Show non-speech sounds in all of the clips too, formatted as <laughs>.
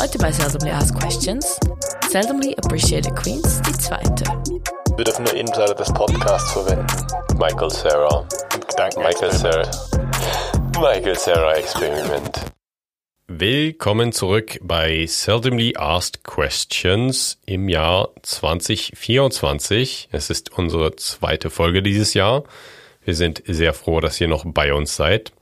Heute bei Seldomly Asked Questions. Seldomly Appreciated Queens, die zweite. Wir dürfen nur Insider des Podcasts verwenden. Michael Sarah. Gedanken Michael Sarah. Michael Sarah Experiment. Willkommen zurück bei Seldomly Asked Questions im Jahr 2024. Es ist unsere zweite Folge dieses Jahr. Wir sind sehr froh, dass ihr noch bei uns seid.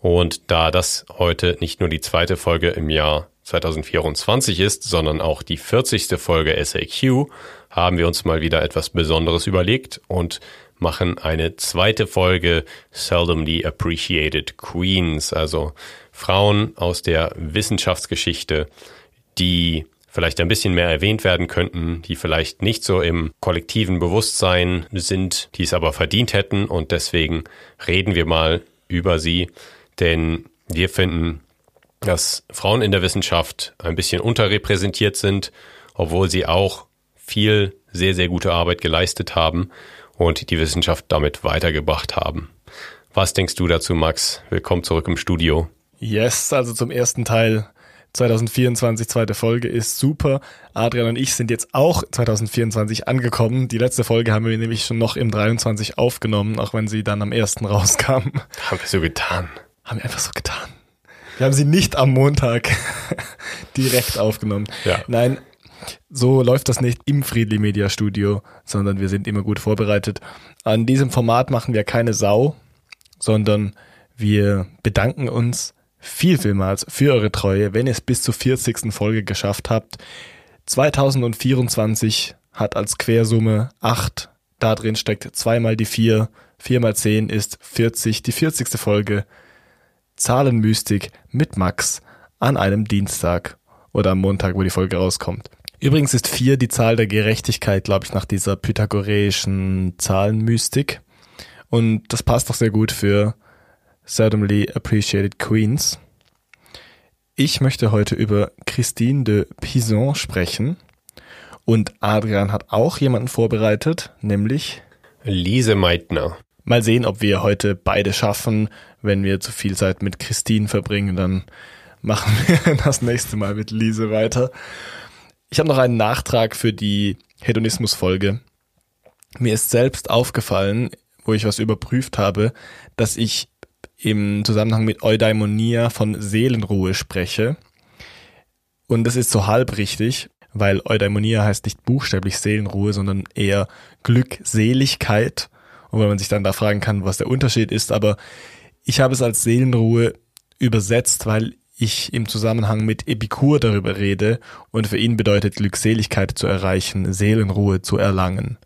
Und da das heute nicht nur die zweite Folge im Jahr 2024 ist, sondern auch die 40. Folge SAQ, haben wir uns mal wieder etwas Besonderes überlegt und machen eine zweite Folge Seldomly Appreciated Queens, also Frauen aus der Wissenschaftsgeschichte, die vielleicht ein bisschen mehr erwähnt werden könnten, die vielleicht nicht so im kollektiven Bewusstsein sind, die es aber verdient hätten und deswegen reden wir mal über sie, denn wir finden, dass Frauen in der Wissenschaft ein bisschen unterrepräsentiert sind, obwohl sie auch viel sehr, sehr gute Arbeit geleistet haben und die Wissenschaft damit weitergebracht haben. Was denkst du dazu, Max? Willkommen zurück im Studio. Yes, also zum ersten Teil 2024, zweite Folge ist super. Adrian und ich sind jetzt auch 2024 angekommen. Die letzte Folge haben wir nämlich schon noch im 23 aufgenommen, auch wenn sie dann am ersten <laughs> rauskam. Haben wir so getan. Haben wir einfach so getan. Wir haben sie nicht am Montag <laughs> direkt aufgenommen. Ja. Nein, so läuft das nicht im Friedli Media Studio, sondern wir sind immer gut vorbereitet. An diesem Format machen wir keine Sau, sondern wir bedanken uns viel, vielmals für eure Treue, wenn ihr es bis zur 40. Folge geschafft habt. 2024 hat als Quersumme 8, da drin steckt zweimal die 4, 4 mal 10 ist 40, die 40. Folge Zahlenmystik mit Max an einem Dienstag oder am Montag, wo die Folge rauskommt. Übrigens ist 4 die Zahl der Gerechtigkeit, glaube ich, nach dieser pythagoreischen Zahlenmystik. Und das passt doch sehr gut für Seldomly Appreciated Queens. Ich möchte heute über Christine de Pison sprechen. Und Adrian hat auch jemanden vorbereitet, nämlich Lise Meitner. Mal sehen, ob wir heute beide schaffen. Wenn wir zu viel Zeit mit Christine verbringen, dann machen wir <laughs> das nächste Mal mit Lise weiter. Ich habe noch einen Nachtrag für die Hedonismus-Folge. Mir ist selbst aufgefallen, wo ich was überprüft habe, dass ich im Zusammenhang mit Eudaimonia von Seelenruhe spreche. Und das ist so halb richtig, weil Eudaimonia heißt nicht buchstäblich Seelenruhe, sondern eher Glückseligkeit. Und wenn man sich dann da fragen kann, was der Unterschied ist, aber ich habe es als Seelenruhe übersetzt, weil ich im Zusammenhang mit Epikur darüber rede und für ihn bedeutet Glückseligkeit zu erreichen, Seelenruhe zu erlangen.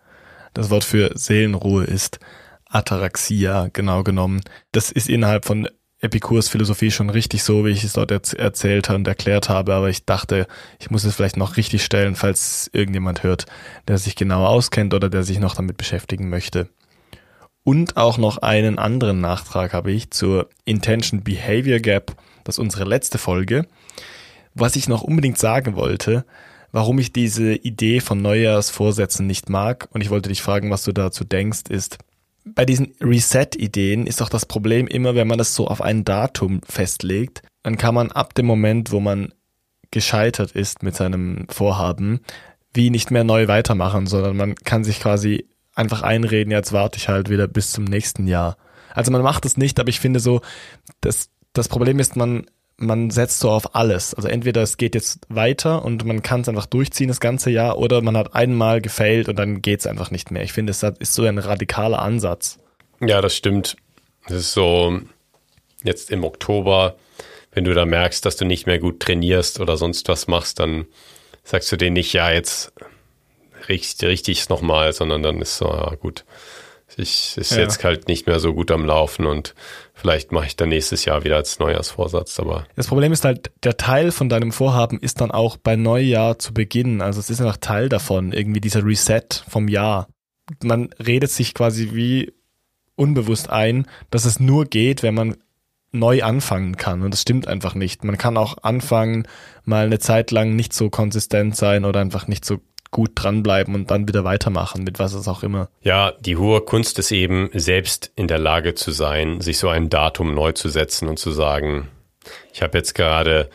Das Wort für Seelenruhe ist Ataraxia, genau genommen. Das ist innerhalb von Epikurs Philosophie schon richtig so, wie ich es dort erzählt und erklärt habe, aber ich dachte, ich muss es vielleicht noch richtig stellen, falls irgendjemand hört, der sich genauer auskennt oder der sich noch damit beschäftigen möchte. Und auch noch einen anderen Nachtrag habe ich zur Intention Behavior Gap, das ist unsere letzte Folge. Was ich noch unbedingt sagen wollte, warum ich diese Idee von Neujahrsvorsätzen nicht mag, und ich wollte dich fragen, was du dazu denkst, ist, bei diesen Reset-Ideen ist doch das Problem immer, wenn man das so auf ein Datum festlegt, dann kann man ab dem Moment, wo man gescheitert ist mit seinem Vorhaben, wie nicht mehr neu weitermachen, sondern man kann sich quasi einfach einreden, jetzt warte ich halt wieder bis zum nächsten Jahr. Also man macht es nicht, aber ich finde so, das, das Problem ist, man, man setzt so auf alles. Also entweder es geht jetzt weiter und man kann es einfach durchziehen das ganze Jahr oder man hat einmal gefailt und dann geht es einfach nicht mehr. Ich finde, es ist so ein radikaler Ansatz. Ja, das stimmt. Es ist so, jetzt im Oktober, wenn du da merkst, dass du nicht mehr gut trainierst oder sonst was machst, dann sagst du denen nicht, ja, jetzt richtig, richtig nochmal, sondern dann ist so, ja, gut, ich ist ja. jetzt halt nicht mehr so gut am Laufen und vielleicht mache ich dann nächstes Jahr wieder als Neujahrsvorsatz, aber. Das Problem ist halt, der Teil von deinem Vorhaben ist dann auch bei Neujahr zu beginnen. Also es ist einfach Teil davon, irgendwie dieser Reset vom Jahr. Man redet sich quasi wie unbewusst ein, dass es nur geht, wenn man neu anfangen kann. Und das stimmt einfach nicht. Man kann auch anfangen, mal eine Zeit lang nicht so konsistent sein oder einfach nicht so gut dranbleiben und dann wieder weitermachen, mit was es auch immer. Ja, die hohe Kunst ist eben, selbst in der Lage zu sein, sich so ein Datum neu zu setzen und zu sagen, ich habe jetzt gerade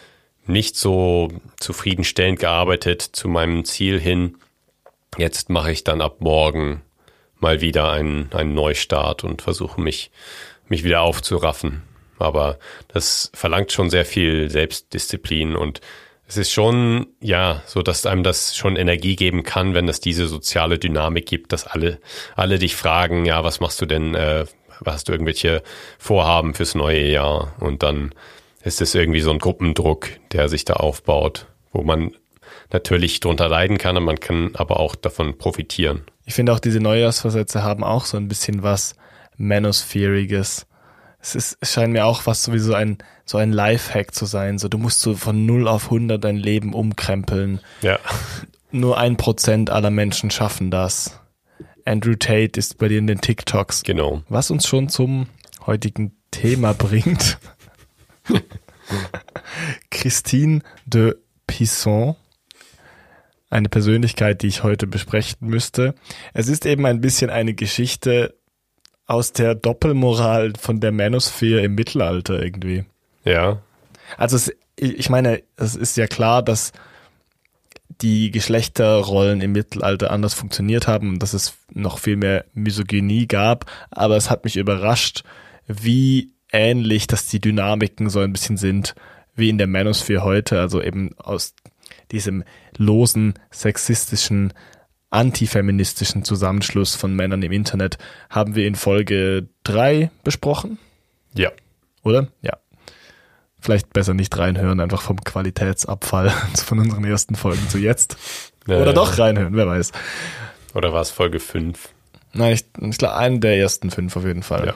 nicht so zufriedenstellend gearbeitet zu meinem Ziel hin. Jetzt mache ich dann ab morgen mal wieder einen, einen Neustart und versuche mich, mich wieder aufzuraffen. Aber das verlangt schon sehr viel Selbstdisziplin und es ist schon, ja, so, dass einem das schon Energie geben kann, wenn es diese soziale Dynamik gibt, dass alle, alle dich fragen, ja, was machst du denn, äh, hast du irgendwelche Vorhaben fürs neue Jahr? Und dann ist es irgendwie so ein Gruppendruck, der sich da aufbaut, wo man natürlich drunter leiden kann, und man kann aber auch davon profitieren. Ich finde auch diese Neujahrsversätze haben auch so ein bisschen was Manosphäriges. Es ist, es scheint mir auch was sowieso ein, so ein Lifehack zu sein. So, du musst so von 0 auf 100 dein Leben umkrempeln. Ja. Nur ein Prozent aller Menschen schaffen das. Andrew Tate ist bei dir in den TikToks. Genau. Was uns schon zum heutigen Thema bringt. <laughs> Christine de Pisson. Eine Persönlichkeit, die ich heute besprechen müsste. Es ist eben ein bisschen eine Geschichte aus der Doppelmoral von der Manosphere im Mittelalter irgendwie. Ja. Also es, ich meine, es ist ja klar, dass die Geschlechterrollen im Mittelalter anders funktioniert haben und dass es noch viel mehr Misogynie gab, aber es hat mich überrascht, wie ähnlich, dass die Dynamiken so ein bisschen sind wie in der Manosphere heute, also eben aus diesem losen, sexistischen, antifeministischen Zusammenschluss von Männern im Internet haben wir in Folge drei besprochen, Ja. oder? Ja. Vielleicht besser nicht reinhören, einfach vom Qualitätsabfall <laughs> von unseren ersten Folgen zu jetzt. Oder Äh, doch reinhören, wer weiß. Oder war es Folge 5? Nein, ich, ich glaube, einen der ersten fünf auf jeden Fall. Ja.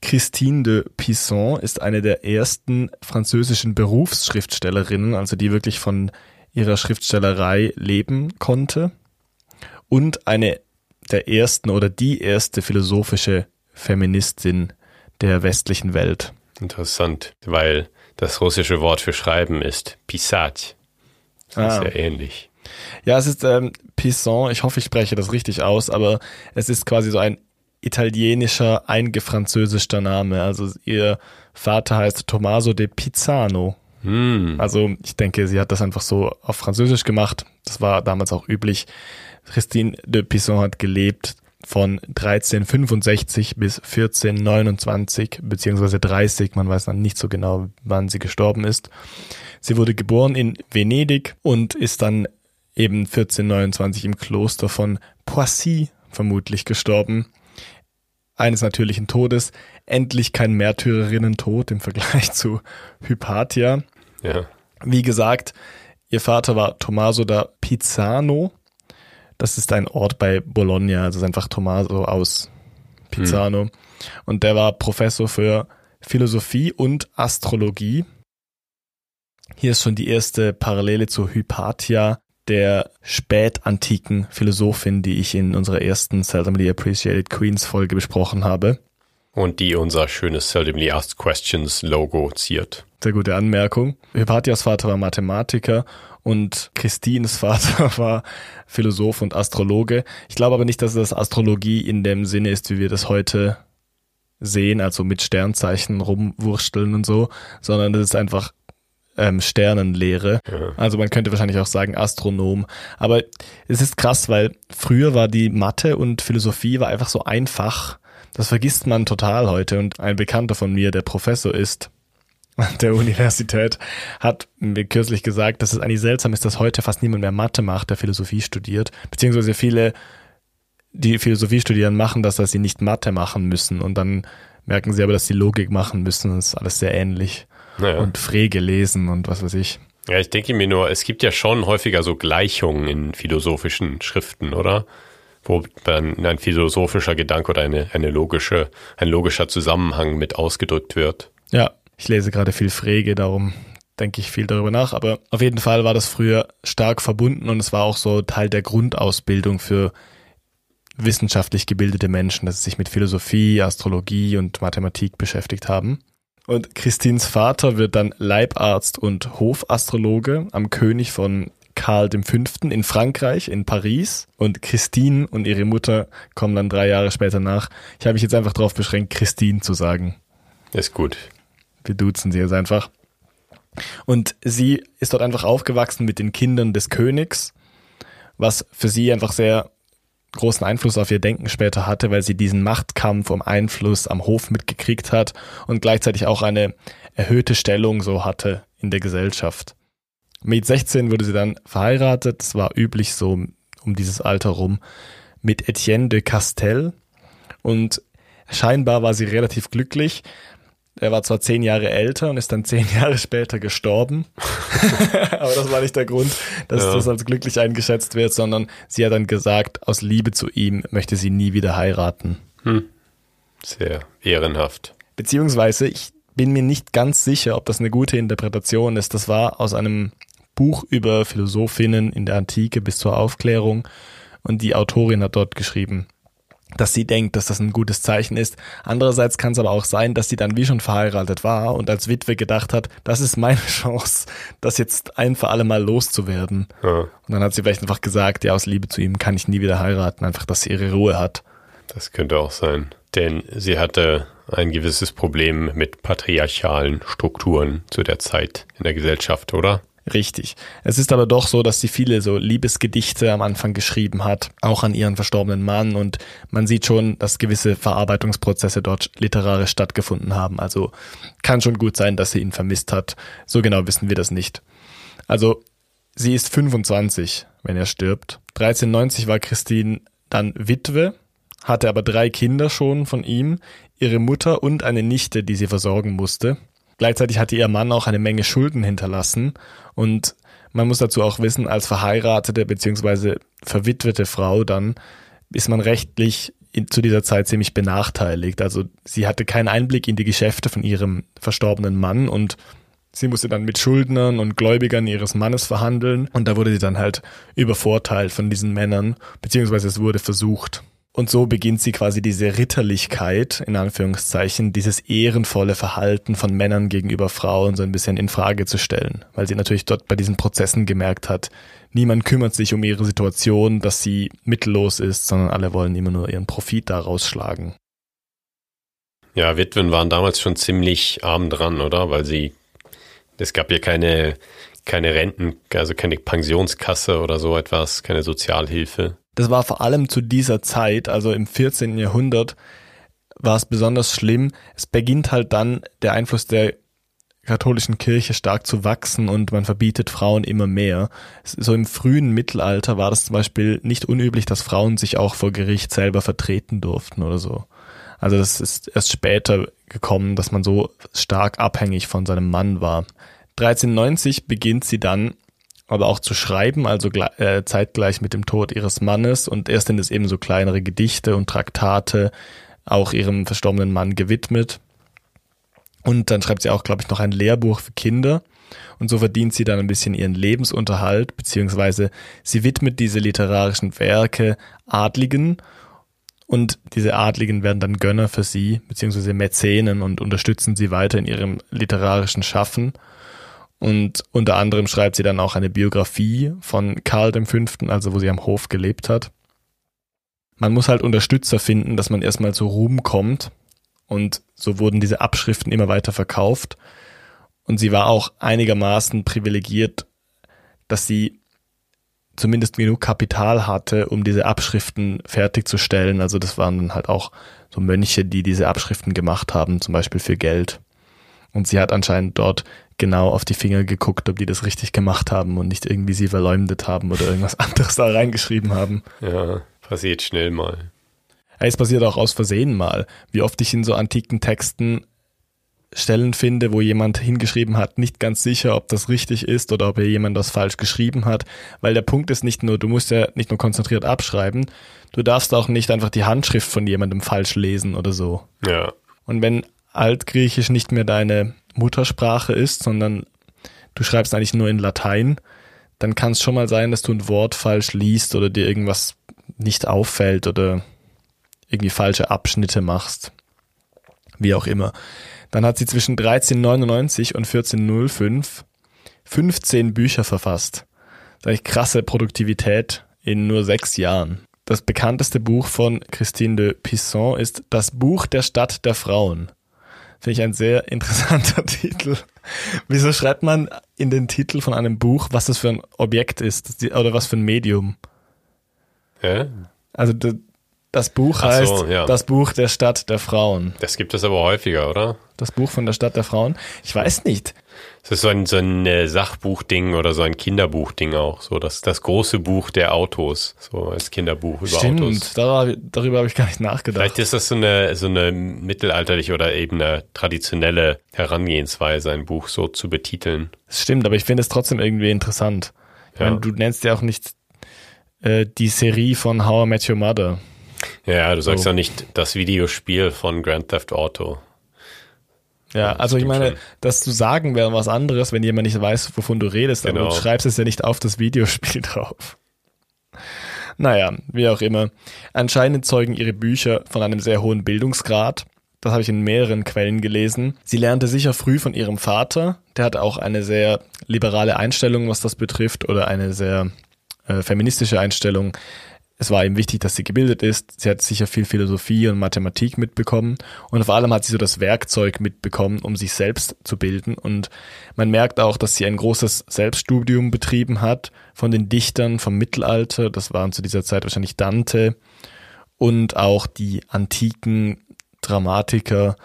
Christine de Pisson ist eine der ersten französischen Berufsschriftstellerinnen, also die wirklich von ihrer Schriftstellerei leben konnte und eine der ersten oder die erste philosophische Feministin der westlichen Welt. Interessant, weil das russische Wort für Schreiben ist Pisat. Das ah. ist ja ähnlich. Ja, es ist ähm, Pisant, ich hoffe, ich spreche das richtig aus, aber es ist quasi so ein italienischer, eingefranzösischer Name. Also ihr Vater heißt Tommaso de Pizzano. Hm. Also ich denke, sie hat das einfach so auf Französisch gemacht. Das war damals auch üblich. Christine de Pisson hat gelebt von 1365 bis 1429 beziehungsweise 30. Man weiß dann nicht so genau, wann sie gestorben ist. Sie wurde geboren in Venedig und ist dann eben 1429 im Kloster von Poissy vermutlich gestorben. Eines natürlichen Todes. Endlich kein Märtyrerinnen-Tod im Vergleich zu Hypatia. Ja. Wie gesagt, ihr Vater war Tommaso da Pizzano. Das ist ein Ort bei Bologna, also ist einfach Tommaso aus Pizzano. Und der war Professor für Philosophie und Astrologie. Hier ist schon die erste Parallele zu Hypatia, der spätantiken Philosophin, die ich in unserer ersten Seldomly Appreciated Queens Folge besprochen habe. Und die unser schönes Seldomly Asked Questions Logo ziert. Sehr gute Anmerkung. Hypatias Vater war Mathematiker und Christines Vater <laughs> war Philosoph und Astrologe. Ich glaube aber nicht, dass das Astrologie in dem Sinne ist, wie wir das heute sehen, also mit Sternzeichen rumwursteln und so, sondern das ist einfach ähm, Sternenlehre. Ja. Also man könnte wahrscheinlich auch sagen Astronom. Aber es ist krass, weil früher war die Mathe und Philosophie war einfach so einfach. Das vergisst man total heute. Und ein Bekannter von mir, der Professor ist an der Universität, hat mir kürzlich gesagt, dass es eigentlich seltsam ist, dass heute fast niemand mehr Mathe macht, der Philosophie studiert. Beziehungsweise viele, die Philosophie studieren, machen das, dass sie nicht Mathe machen müssen. Und dann merken sie aber, dass sie Logik machen müssen. Das ist alles sehr ähnlich. Naja. Und Frege lesen und was weiß ich. Ja, ich denke mir nur, es gibt ja schon häufiger so Gleichungen in philosophischen Schriften, oder? Wo dann ein philosophischer Gedanke oder eine, eine logische, ein logischer Zusammenhang mit ausgedrückt wird. Ja, ich lese gerade viel Frege, darum denke ich viel darüber nach. Aber auf jeden Fall war das früher stark verbunden und es war auch so Teil der Grundausbildung für wissenschaftlich gebildete Menschen, dass sie sich mit Philosophie, Astrologie und Mathematik beschäftigt haben. Und Christins Vater wird dann Leibarzt und Hofastrologe am König von Karl V. in Frankreich, in Paris. Und Christine und ihre Mutter kommen dann drei Jahre später nach. Ich habe mich jetzt einfach darauf beschränkt, Christine zu sagen. Ist gut. Wir duzen sie jetzt einfach. Und sie ist dort einfach aufgewachsen mit den Kindern des Königs, was für sie einfach sehr großen Einfluss auf ihr Denken später hatte, weil sie diesen Machtkampf um Einfluss am Hof mitgekriegt hat und gleichzeitig auch eine erhöhte Stellung so hatte in der Gesellschaft. Mit 16 wurde sie dann verheiratet, das war üblich so um dieses Alter rum, mit Etienne de Castel und scheinbar war sie relativ glücklich, er war zwar zehn Jahre älter und ist dann zehn <laughs> Jahre später gestorben. <laughs> Aber das war nicht der Grund, dass ja. das als glücklich eingeschätzt wird, sondern sie hat dann gesagt, aus Liebe zu ihm möchte sie nie wieder heiraten. Hm. Sehr ehrenhaft. Beziehungsweise, ich bin mir nicht ganz sicher, ob das eine gute Interpretation ist. Das war aus einem Buch über Philosophinnen in der Antike bis zur Aufklärung und die Autorin hat dort geschrieben, dass sie denkt, dass das ein gutes Zeichen ist. Andererseits kann es aber auch sein, dass sie dann wie schon verheiratet war und als Witwe gedacht hat, das ist meine <laughs> Chance, das jetzt ein für alle Mal loszuwerden. Ja. Und dann hat sie vielleicht einfach gesagt, ja, aus Liebe zu ihm kann ich nie wieder heiraten, einfach, dass sie ihre Ruhe hat. Das könnte auch sein. Denn sie hatte ein gewisses Problem mit patriarchalen Strukturen zu der Zeit in der Gesellschaft, oder? Richtig. Es ist aber doch so, dass sie viele so Liebesgedichte am Anfang geschrieben hat, auch an ihren verstorbenen Mann und man sieht schon, dass gewisse Verarbeitungsprozesse dort literarisch stattgefunden haben. Also kann schon gut sein, dass sie ihn vermisst hat. So genau wissen wir das nicht. Also sie ist 25, wenn er stirbt. 1390 war Christine dann Witwe, hatte aber drei Kinder schon von ihm, ihre Mutter und eine Nichte, die sie versorgen musste. Gleichzeitig hatte ihr Mann auch eine Menge Schulden hinterlassen und man muss dazu auch wissen, als verheiratete bzw. verwitwete Frau dann ist man rechtlich in, zu dieser Zeit ziemlich benachteiligt. Also sie hatte keinen Einblick in die Geschäfte von ihrem verstorbenen Mann und sie musste dann mit Schuldnern und Gläubigern ihres Mannes verhandeln und da wurde sie dann halt übervorteilt von diesen Männern, beziehungsweise es wurde versucht. Und so beginnt sie quasi diese Ritterlichkeit, in Anführungszeichen, dieses ehrenvolle Verhalten von Männern gegenüber Frauen so ein bisschen in Frage zu stellen, weil sie natürlich dort bei diesen Prozessen gemerkt hat, niemand kümmert sich um ihre Situation, dass sie mittellos ist, sondern alle wollen immer nur ihren Profit daraus schlagen. Ja, Witwen waren damals schon ziemlich arm dran, oder? Weil sie, es gab ja keine, keine Renten, also keine Pensionskasse oder so etwas, keine Sozialhilfe. Das war vor allem zu dieser Zeit, also im 14. Jahrhundert, war es besonders schlimm. Es beginnt halt dann der Einfluss der katholischen Kirche stark zu wachsen und man verbietet Frauen immer mehr. So im frühen Mittelalter war das zum Beispiel nicht unüblich, dass Frauen sich auch vor Gericht selber vertreten durften oder so. Also das ist erst später gekommen, dass man so stark abhängig von seinem Mann war. 1390 beginnt sie dann aber auch zu schreiben, also äh, zeitgleich mit dem Tod ihres Mannes und erst sind es eben so kleinere Gedichte und Traktate auch ihrem verstorbenen Mann gewidmet. Und dann schreibt sie auch, glaube ich, noch ein Lehrbuch für Kinder. Und so verdient sie dann ein bisschen ihren Lebensunterhalt, beziehungsweise sie widmet diese literarischen Werke Adligen und diese Adligen werden dann Gönner für sie, beziehungsweise Mäzenen und unterstützen sie weiter in ihrem literarischen Schaffen. Und unter anderem schreibt sie dann auch eine Biografie von Karl V., also wo sie am Hof gelebt hat. Man muss halt Unterstützer finden, dass man erstmal zu Ruhm kommt. Und so wurden diese Abschriften immer weiter verkauft. Und sie war auch einigermaßen privilegiert, dass sie zumindest genug Kapital hatte, um diese Abschriften fertigzustellen. Also das waren dann halt auch so Mönche, die diese Abschriften gemacht haben, zum Beispiel für Geld. Und sie hat anscheinend dort genau auf die Finger geguckt, ob die das richtig gemacht haben und nicht irgendwie sie verleumdet haben oder irgendwas <laughs> anderes da reingeschrieben haben. Ja, passiert schnell mal. es passiert auch aus Versehen mal. Wie oft ich in so antiken Texten Stellen finde, wo jemand hingeschrieben hat, nicht ganz sicher, ob das richtig ist oder ob er jemand das falsch geschrieben hat, weil der Punkt ist nicht nur, du musst ja nicht nur konzentriert abschreiben, du darfst auch nicht einfach die Handschrift von jemandem falsch lesen oder so. Ja. Und wenn Altgriechisch nicht mehr deine Muttersprache ist, sondern du schreibst eigentlich nur in Latein, dann kann es schon mal sein, dass du ein Wort falsch liest oder dir irgendwas nicht auffällt oder irgendwie falsche Abschnitte machst. Wie auch immer. Dann hat sie zwischen 1399 und 1405 15 Bücher verfasst. Das ist eigentlich krasse Produktivität in nur sechs Jahren. Das bekannteste Buch von Christine de Pisson ist Das Buch der Stadt der Frauen. Finde ich ein sehr interessanter <laughs> Titel. Wieso schreibt man in den Titel von einem Buch, was das für ein Objekt ist oder was für ein Medium? Ja? Also das Buch heißt so, ja. das Buch der Stadt der Frauen. Das gibt es aber häufiger, oder? Das Buch von der Stadt der Frauen. Ich weiß nicht. Das ist so ein, so ein äh, Sachbuchding oder so ein Kinderbuchding auch. So das, das große Buch der Autos. So als Kinderbuch über Stimmt, Autos. darüber, darüber habe ich gar nicht nachgedacht. Vielleicht ist das so eine, so eine mittelalterliche oder eben eine traditionelle Herangehensweise, ein Buch so zu betiteln. Das stimmt, aber ich finde es trotzdem irgendwie interessant. Ich Ja. meine, du nennst ja auch nicht äh, die Serie von How I Met Your Mother. Ja, du sagst So. ja nicht das Videospiel von Grand Theft Auto. Ja, also ich meine, schon. das zu sagen wäre was anderes, wenn jemand nicht weiß, wovon du redest, aber Genau. du schreibst es ja nicht auf das Videospiel <laughs> drauf. Naja, wie auch immer. Anscheinend zeugen ihre Bücher von einem sehr hohen Bildungsgrad. Das habe ich in mehreren Quellen gelesen. Sie lernte sicher früh von ihrem Vater. Der hat auch eine sehr liberale Einstellung, was das betrifft, oder eine sehr äh, feministische Einstellung. Es war ihm wichtig, dass sie gebildet ist. Sie hat sicher viel Philosophie und Mathematik mitbekommen. Und vor allem hat sie so das Werkzeug mitbekommen, um sich selbst zu bilden. Und man merkt auch, dass sie ein großes Selbststudium betrieben hat von den Dichtern vom Mittelalter. Das waren zu dieser Zeit wahrscheinlich Dante und auch die antiken Dramatiker.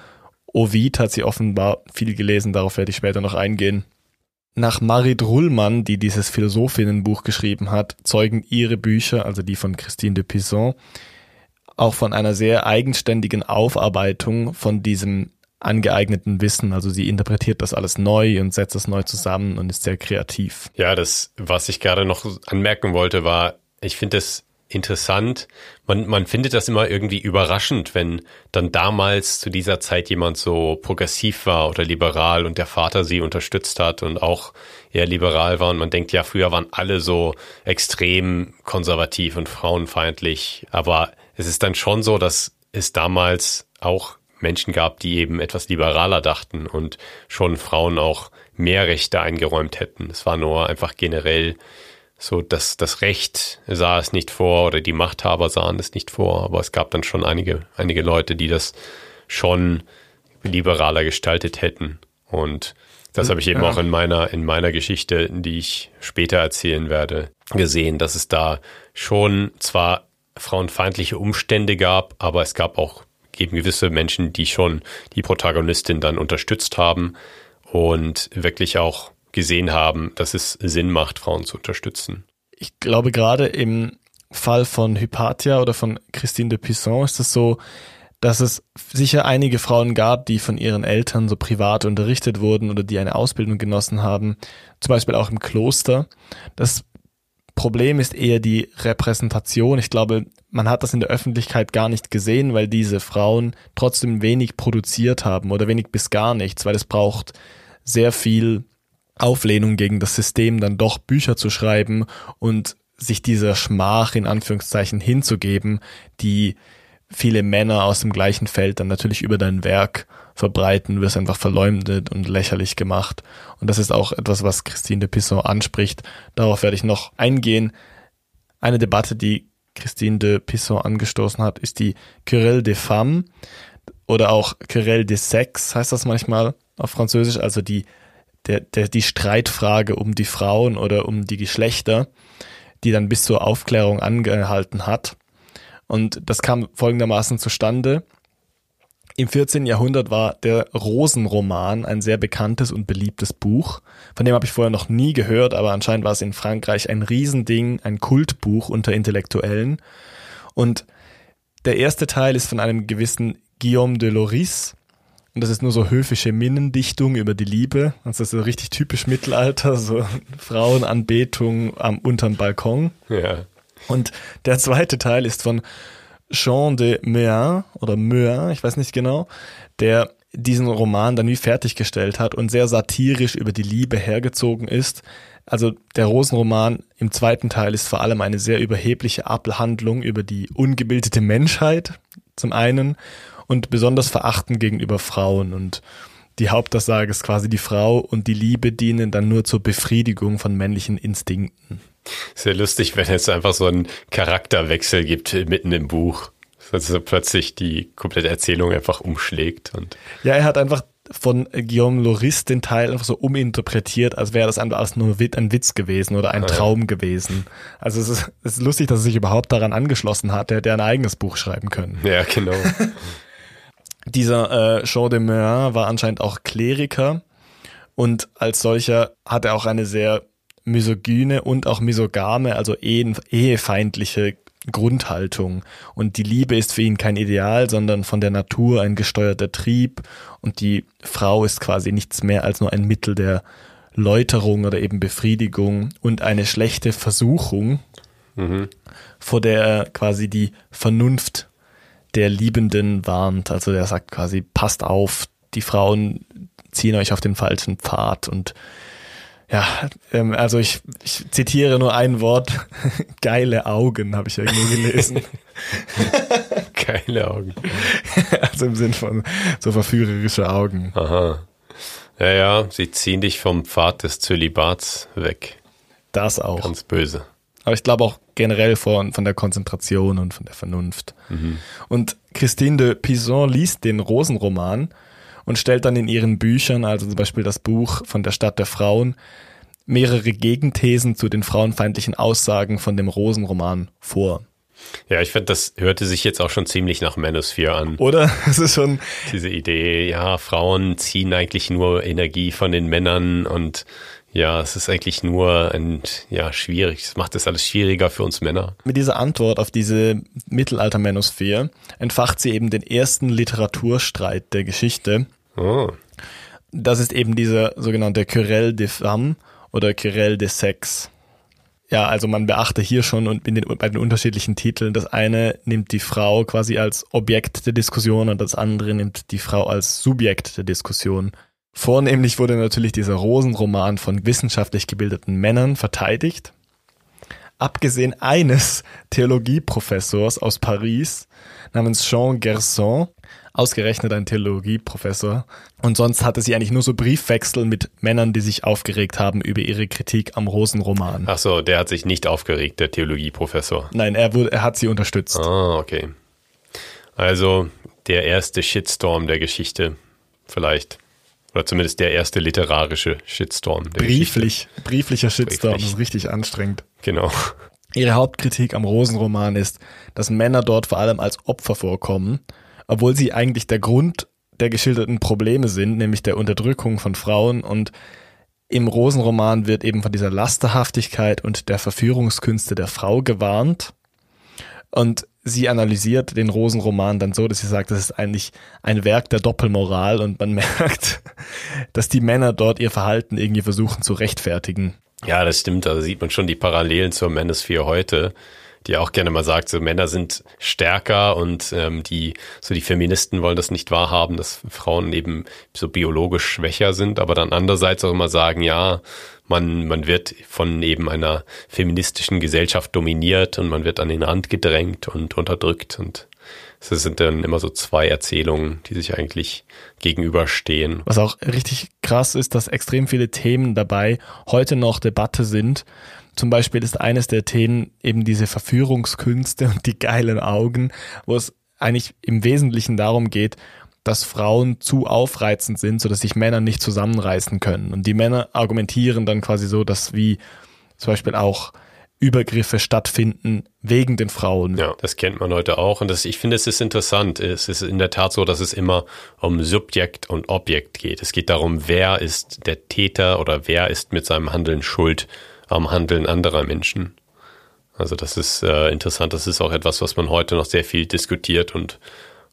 Ovid hat sie offenbar viel gelesen, darauf werde ich später noch eingehen. Nach Marit Rullmann, die dieses Philosophinnenbuch geschrieben hat, zeugen ihre Bücher, also die von Christine de Pizan, auch von einer sehr eigenständigen Aufarbeitung von diesem angeeigneten Wissen. Also sie interpretiert das alles neu und setzt es neu zusammen und ist sehr kreativ. Ja, das, was ich gerade noch anmerken wollte, war, ich finde es interessant. Man, man findet das immer irgendwie überraschend, wenn dann damals zu dieser Zeit jemand so progressiv war oder liberal und der Vater sie unterstützt hat und auch eher liberal war. Und man denkt ja, früher waren alle so extrem konservativ und frauenfeindlich. Aber es ist dann schon so, dass es damals auch Menschen gab, die eben etwas liberaler dachten und schon Frauen auch mehr Rechte eingeräumt hätten. Es war nur einfach generell so, dass das Recht sah es nicht vor oder die Machthaber sahen es nicht vor, aber es gab dann schon einige, einige Leute, die das schon liberaler gestaltet hätten. Und das habe ich eben Ja. auch in meiner, in meiner Geschichte, die ich später erzählen werde, gesehen, dass es da schon zwar frauenfeindliche Umstände gab, aber es gab auch eben gewisse Menschen, die schon die Protagonistin dann unterstützt haben und wirklich auch gesehen haben, dass es Sinn macht, Frauen zu unterstützen. Ich glaube, gerade im Fall von Hypatia oder von Christine de Pizan ist es so, dass es sicher einige Frauen gab, die von ihren Eltern so privat unterrichtet wurden oder die eine Ausbildung genossen haben, zum Beispiel auch im Kloster. Das Problem ist eher die Repräsentation. Ich glaube, man hat das in der Öffentlichkeit gar nicht gesehen, weil diese Frauen trotzdem wenig produziert haben oder wenig bis gar nichts, weil es braucht sehr viel Auflehnung gegen das System, dann doch Bücher zu schreiben und sich dieser Schmach in Anführungszeichen hinzugeben, die viele Männer aus dem gleichen Feld dann natürlich über dein Werk verbreiten, wirst einfach verleumdet und lächerlich gemacht. Und das ist auch etwas, was Christine de Pizan anspricht. Darauf werde ich noch eingehen. Eine Debatte, die Christine de Pizan angestoßen hat, ist die Querelle des Femmes oder auch Querelle des Sex heißt das manchmal auf Französisch, also die der, der, die Streitfrage um die Frauen oder um die Geschlechter, die dann bis zur Aufklärung angehalten hat. Und das kam folgendermaßen zustande. Im 14. Jahrhundert war der Rosenroman ein sehr bekanntes und beliebtes Buch. Von dem habe ich vorher noch nie gehört, aber anscheinend war es in Frankreich ein Riesending, ein Kultbuch unter Intellektuellen. Und der erste Teil ist von einem gewissen Guillaume de Loris. Und das ist nur so höfische Minnendichtung über die Liebe. Also das ist so richtig typisch Mittelalter, so Frauenanbetung am unterm Balkon. Ja. Und der zweite Teil ist von Jean de Meun oder Meun, ich weiß nicht genau, der diesen Roman dann wie fertiggestellt hat und sehr satirisch über die Liebe hergezogen ist. Also der Rosenroman im zweiten Teil ist vor allem eine sehr überhebliche Abhandlung über die ungebildete Menschheit zum einen und besonders verachten gegenüber Frauen und die Hauptaussage ist quasi die Frau und die Liebe dienen dann nur zur Befriedigung von männlichen Instinkten. Sehr lustig, wenn es einfach so einen Charakterwechsel gibt mitten im Buch. Also plötzlich die komplette Erzählung einfach umschlägt und. Ja, er hat einfach von Guillaume Loris den Teil einfach so uminterpretiert, als wäre das einfach nur ein Witz gewesen oder ein Ah, Traum gewesen. Also es ist, es ist lustig, dass er sich überhaupt daran angeschlossen hat. Der hätte ein eigenes Buch schreiben können. Ja, genau. <laughs> Dieser äh, Jean de Meun war anscheinend auch Kleriker und als solcher hat er auch eine sehr misogyne und auch misogame, also ehefeindliche Grundhaltung. Und die Liebe ist für ihn kein Ideal, sondern von der Natur ein gesteuerter Trieb. Und die Frau ist quasi nichts mehr als nur ein Mittel der Läuterung oder eben Befriedigung und eine schlechte Versuchung, vor der er quasi die Vernunft der Liebenden warnt. Also der sagt quasi, passt auf, die Frauen ziehen euch auf den falschen Pfad und ja, ähm, also ich, ich zitiere nur ein Wort. <laughs> Geile Augen, habe ich irgendwo gelesen. <laughs> Geile Augen. <laughs> also im Sinn von so verführerische Augen. Aha. Ja, ja, sie ziehen dich vom Pfad des Zölibats weg. Das auch. Ganz böse. Aber ich glaube auch generell von, von der Konzentration und von der Vernunft. Und Christine de Pizan liest den Rosenroman und stellt dann in ihren Büchern, also zum Beispiel das Buch von der Stadt der Frauen, mehrere Gegenthesen zu den frauenfeindlichen Aussagen von dem Rosenroman vor. Ja, ich finde, das hörte sich jetzt auch schon ziemlich nach Manosphere an. Oder? <laughs> Es ist schon, Diese Idee, ja, Frauen ziehen eigentlich nur Energie von den Männern und ja, es ist eigentlich nur ein, ja, schwierig. Es macht das alles schwieriger für uns Männer. mit dieser Antwort auf diese Mittelalter-Manosphere entfacht sie eben den ersten Literaturstreit der Geschichte. Oh, Das ist eben dieser sogenannte Querelle des Femmes oder Querelle des Sex. Ja, also man beachte hier schon und in den, bei den unterschiedlichen Titeln, das eine nimmt die Frau quasi als Objekt der Diskussion und das andere nimmt die Frau als Subjekt der Diskussion. Vornehmlich wurde natürlich dieser Rosenroman von wissenschaftlich gebildeten Männern verteidigt. Abgesehen eines Theologieprofessors aus Paris namens Jean Gerson, ausgerechnet ein Theologieprofessor. Und sonst hatte sie eigentlich nur so Briefwechsel mit Männern, die sich aufgeregt haben über ihre Kritik am Rosenroman. ach so, der hat sich nicht aufgeregt, der Theologieprofessor. Nein, er, wurde, er hat sie unterstützt. Ah, okay. Also der erste Shitstorm der Geschichte, vielleicht. Oder zumindest der erste literarische Shitstorm der Geschichte. Brieflich, brieflicher Shitstorm, Brieflich. das ist richtig anstrengend. Genau. Ihre Hauptkritik am Rosenroman ist, dass Männer dort vor allem als Opfer vorkommen, obwohl sie eigentlich der Grund der geschilderten Probleme sind, nämlich der Unterdrückung von Frauen und im Rosenroman wird eben von dieser Lasterhaftigkeit und der Verführungskünste der Frau gewarnt. Und sie analysiert den Rosenroman dann so, dass sie sagt, das ist eigentlich ein Werk der Doppelmoral und man <laughs> merkt, dass die Männer dort ihr Verhalten irgendwie versuchen zu rechtfertigen. Ja, das stimmt. Also sieht man schon die Parallelen zur Manosphere heute, die auch gerne mal sagt, so Männer sind stärker und ähm, die so die Feministen wollen das nicht wahrhaben, dass Frauen eben so biologisch schwächer sind, aber dann andererseits auch immer sagen, ja, man man wird von eben einer feministischen Gesellschaft dominiert und man wird an den Rand gedrängt und unterdrückt und es sind dann immer so zwei Erzählungen, die sich eigentlich gegenüberstehen. Was auch richtig krass ist, dass extrem viele Themen dabei heute noch Debatte sind. Zum Beispiel ist eines der Themen eben diese Verführungskünste und die geilen Augen, wo es eigentlich im Wesentlichen darum geht, dass Frauen zu aufreizend sind, sodass sich Männer nicht zusammenreißen können. Und die Männer argumentieren dann quasi so, dass wie zum Beispiel auch Übergriffe stattfinden wegen den Frauen. Ja, das kennt man heute auch. Und das, ich finde, es ist interessant. Es ist in der Tat so, dass es immer um Subjekt und Objekt geht. Es geht darum, wer ist der Täter oder wer ist mit seinem Handeln schuld am Handeln anderer Menschen. Also das ist äh, interessant. Das ist auch etwas, was man heute noch sehr viel diskutiert und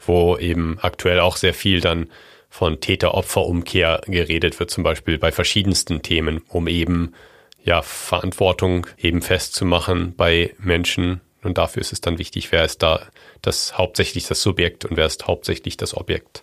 wo eben aktuell auch sehr viel dann von Täter-Opfer-Umkehr geredet wird, zum Beispiel bei verschiedensten Themen, um eben ja, Verantwortung eben festzumachen bei Menschen. Und dafür ist es dann wichtig, wer ist da das hauptsächlich das Subjekt und wer ist hauptsächlich das Objekt.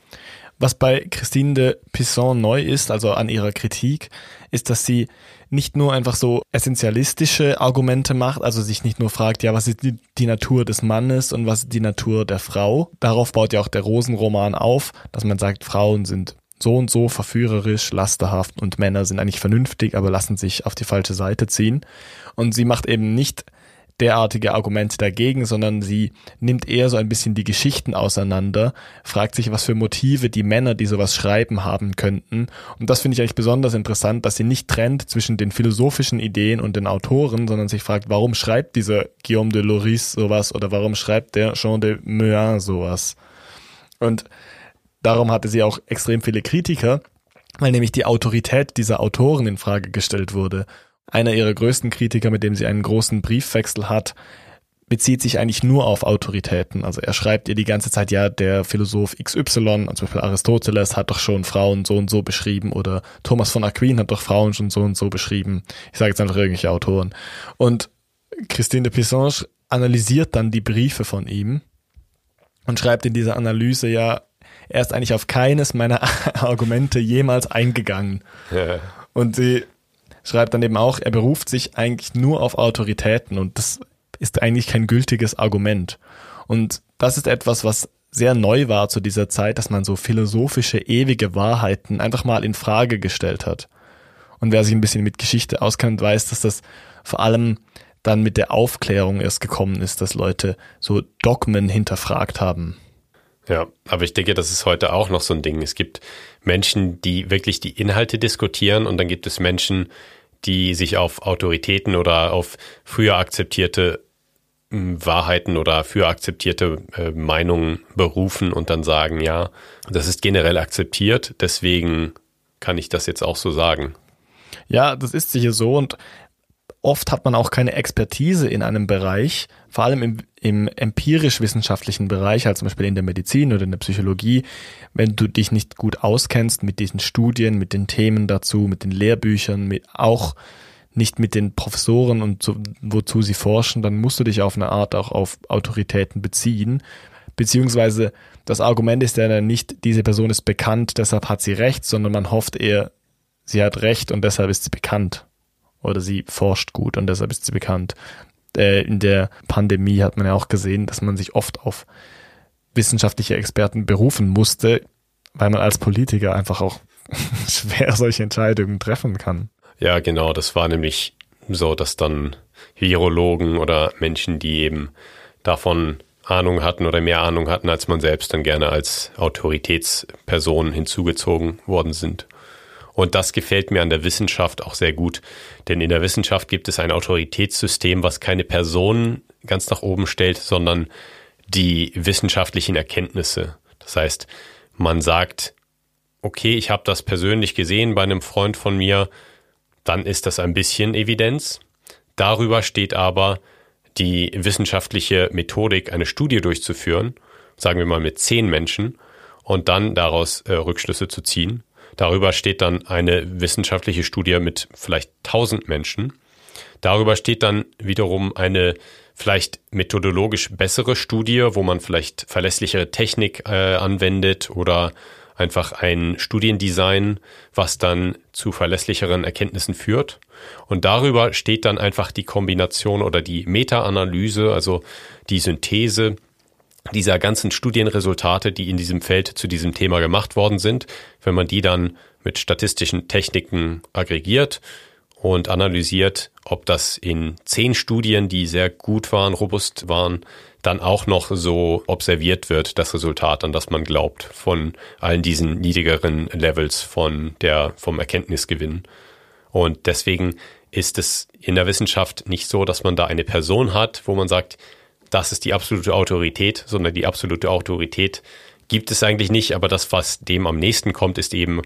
Was bei Christine de Pisson neu ist, also an ihrer Kritik, ist, dass sie nicht nur einfach so essentialistische Argumente macht, also sich nicht nur fragt, ja, was ist die, die Natur des Mannes und was ist die Natur der Frau. Darauf baut ja auch der Rosenroman auf, dass man sagt, Frauen sind so und so verführerisch, lasterhaft und Männer sind eigentlich vernünftig, aber lassen sich auf die falsche Seite ziehen. Und sie macht eben nicht derartige Argumente dagegen, sondern sie nimmt eher so ein bisschen die Geschichten auseinander, fragt sich, was für Motive die Männer, die sowas schreiben, haben könnten. Und das finde ich eigentlich besonders interessant, dass sie nicht trennt zwischen den philosophischen Ideen und den Autoren, sondern sich fragt, warum schreibt dieser Guillaume de Loris sowas oder warum schreibt der Jean de Meun sowas? Und darum hatte sie auch extrem viele Kritiker, weil nämlich die Autorität dieser Autoren in Frage gestellt wurde. Einer ihrer größten Kritiker, mit dem sie einen großen Briefwechsel hat, bezieht sich eigentlich nur auf Autoritäten. Also er schreibt ihr die ganze Zeit, ja, der Philosoph XY, zum Beispiel Aristoteles, hat doch schon Frauen so und so beschrieben oder Thomas von Aquin hat doch Frauen schon so und so beschrieben. Ich sage jetzt einfach irgendwelche Autoren. Und Christine de Pissange analysiert dann die Briefe von ihm und schreibt in dieser Analyse ja, er ist eigentlich auf keines meiner <laughs> Argumente jemals eingegangen. Ja. Und sie schreibt dann eben auch, er beruft sich eigentlich nur auf Autoritäten und das ist eigentlich kein gültiges Argument. Und das ist etwas, was sehr neu war zu dieser Zeit, dass man so philosophische, ewige Wahrheiten einfach mal in Frage gestellt hat. Und wer sich ein bisschen mit Geschichte auskennt, weiß, dass das vor allem dann mit der Aufklärung erst gekommen ist, dass Leute so Dogmen hinterfragt haben. Ja, aber ich denke, das ist heute auch noch so ein Ding. Es gibt Menschen, die wirklich die Inhalte diskutieren und dann gibt es Menschen, die sich auf Autoritäten oder auf früher akzeptierte hm, Wahrheiten oder für akzeptierte äh, Meinungen berufen und dann sagen, ja, das ist generell akzeptiert, deswegen kann ich das jetzt auch so sagen. Ja, das ist sicher so und oft hat man auch keine Expertise in einem Bereich, vor allem im, im empirisch-wissenschaftlichen Bereich, also zum Beispiel in der Medizin oder in der Psychologie, wenn du dich nicht gut auskennst mit diesen Studien, mit den Themen dazu, mit den Lehrbüchern, mit auch nicht mit den Professoren und so, wozu sie forschen, dann musst du dich auf eine Art auch auf Autoritäten beziehen. Beziehungsweise das Argument ist ja nicht, diese Person ist bekannt, deshalb hat sie recht, sondern man hofft eher, sie hat recht und deshalb ist sie bekannt oder sie forscht gut und deshalb ist sie bekannt. Äh, in der Pandemie hat man ja auch gesehen, dass man sich oft auf wissenschaftliche Experten berufen musste, weil man als Politiker einfach auch <laughs> schwer solche Entscheidungen treffen kann. Ja, genau, das war nämlich so, dass dann Virologen oder Menschen, die eben davon Ahnung hatten oder mehr Ahnung hatten als man selbst, dann gerne als Autoritätspersonen hinzugezogen worden sind. Und das gefällt mir an der Wissenschaft auch sehr gut, denn in der Wissenschaft gibt es ein Autoritätssystem, was keine Personen ganz nach oben stellt, sondern die wissenschaftlichen Erkenntnisse. Das heißt, man sagt, okay, ich habe das persönlich gesehen bei einem Freund von mir, dann ist das ein bisschen Evidenz. Darüber steht aber die wissenschaftliche Methodik, eine Studie durchzuführen, sagen wir mal mit zehn Menschen, und dann daraus äh, Rückschlüsse zu ziehen. Darüber steht dann eine wissenschaftliche Studie mit vielleicht 1000 Menschen. Darüber steht dann wiederum eine vielleicht methodologisch bessere Studie, wo man vielleicht verlässlichere Technik äh, anwendet oder einfach ein Studiendesign, was dann zu verlässlicheren Erkenntnissen führt. Und darüber steht dann einfach die Kombination oder die Meta-Analyse, also die Synthese dieser ganzen Studienresultate, die in diesem Feld zu diesem Thema gemacht worden sind, wenn man die dann mit statistischen Techniken aggregiert und analysiert, ob das in zehn Studien, die sehr gut waren, robust waren, dann auch noch so observiert wird, das Resultat, an das man glaubt, von allen diesen niedrigeren Levels von der, vom Erkenntnisgewinn. Und deswegen ist es in der Wissenschaft nicht so, dass man da eine Person hat, wo man sagt, das ist die absolute Autorität, sondern die absolute Autorität gibt es eigentlich nicht, aber das, was dem am nächsten kommt, ist eben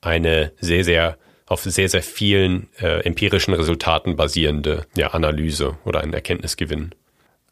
eine sehr, sehr auf sehr, sehr vielen äh, empirischen Resultaten basierende ja, Analyse oder ein Erkenntnisgewinn.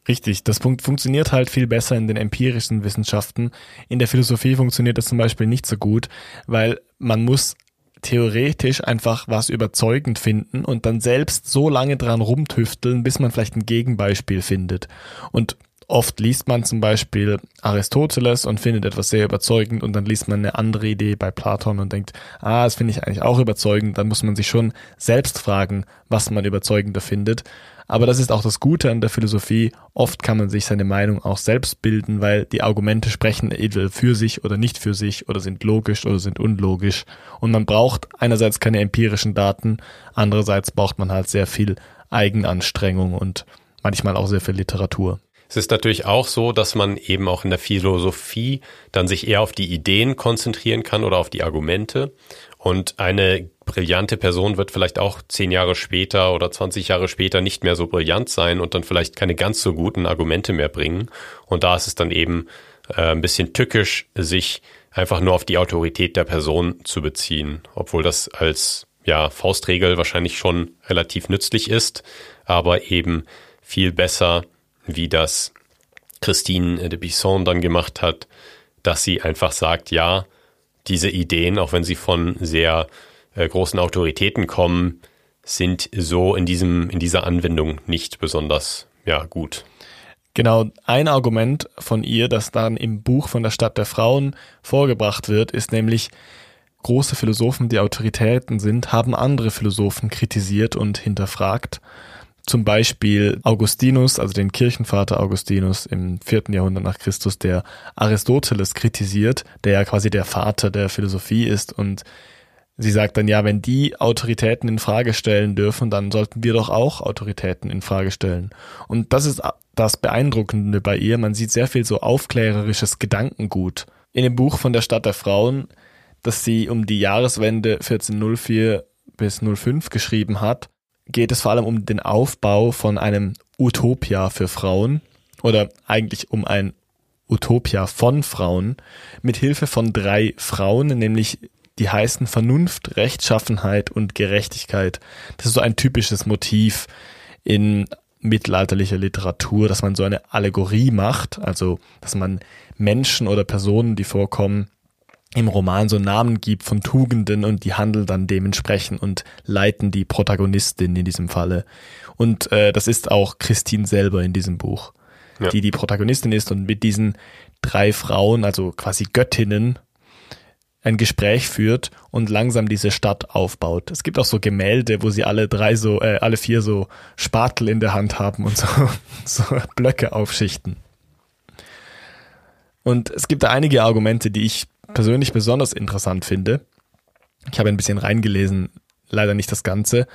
Richtig, das Punkt funktioniert halt viel besser in den empirischen Wissenschaften. In der Philosophie funktioniert das zum Beispiel nicht so gut, weil man muss theoretisch einfach was überzeugend finden und dann selbst so lange dran rumtüfteln, bis man vielleicht ein Gegenbeispiel findet. Und oft liest man zum Beispiel Aristoteles und findet etwas sehr überzeugend und dann liest man eine andere Idee bei Platon und denkt, ah, das finde ich eigentlich auch überzeugend. Dann muss man sich schon selbst fragen, was man überzeugender findet. Aber das ist auch das Gute an der Philosophie. Oft kann man sich seine Meinung auch selbst bilden, weil die Argumente sprechen entweder für sich oder nicht für sich oder sind logisch oder sind unlogisch. Und man braucht einerseits keine empirischen Daten, andererseits braucht man halt sehr viel Eigenanstrengung und manchmal auch sehr viel Literatur. Es ist natürlich auch so, dass man eben auch in der Philosophie dann sich eher auf die Ideen konzentrieren kann oder auf die Argumente. Und eine brillante Person wird vielleicht auch zehn Jahre später oder 20 Jahre später nicht mehr so brillant sein und dann vielleicht keine ganz so guten Argumente mehr bringen. Und da ist es dann eben äh, ein bisschen tückisch, sich einfach nur auf die Autorität der Person zu beziehen, obwohl das als ja, Faustregel wahrscheinlich schon relativ nützlich ist, aber eben viel besser, wie das Christine de Bisson dann gemacht hat, dass sie einfach sagt, ja, diese Ideen, auch wenn sie von sehr äh, großen Autoritäten kommen, sind so in diesem, in dieser Anwendung nicht besonders, ja, gut. Genau, ein Argument von ihr, das dann im Buch von der Stadt der Frauen vorgebracht wird, ist nämlich, große Philosophen, die Autoritäten sind, haben andere Philosophen kritisiert und hinterfragt. Zum Beispiel Augustinus, also den Kirchenvater Augustinus im vierten Jahrhundert nach Christus, der Aristoteles kritisiert, der ja quasi der Vater der Philosophie ist und sie sagt dann ja, wenn die Autoritäten in Frage stellen dürfen, dann sollten wir doch auch Autoritäten in Frage stellen. Und das ist das Beeindruckende bei ihr. Man sieht sehr viel so aufklärerisches Gedankengut. In dem Buch von der Stadt der Frauen, das sie um die Jahreswende 1404 bis 05 geschrieben hat, geht es vor allem um den Aufbau von einem Utopia für Frauen oder eigentlich um ein Utopia von Frauen mit Hilfe von drei Frauen, nämlich die heißen Vernunft, Rechtschaffenheit und Gerechtigkeit. Das ist so ein typisches Motiv in mittelalterlicher Literatur, dass man so eine Allegorie macht, also dass man Menschen oder Personen, die vorkommen, im Roman so Namen gibt von Tugenden und die handeln dann dementsprechend und leiten die Protagonistin in diesem Falle. Und äh, das ist auch Christine selber in diesem Buch, ja. die die Protagonistin ist und mit diesen drei Frauen, also quasi Göttinnen, ein Gespräch führt und langsam diese Stadt aufbaut. Es gibt auch so Gemälde, wo sie alle drei so, äh, alle vier so Spatel in der Hand haben und so, <laughs> so Blöcke aufschichten. Und es gibt da einige Argumente, die ich persönlich besonders interessant finde. Ich habe ein bisschen reingelesen, leider nicht das Ganze.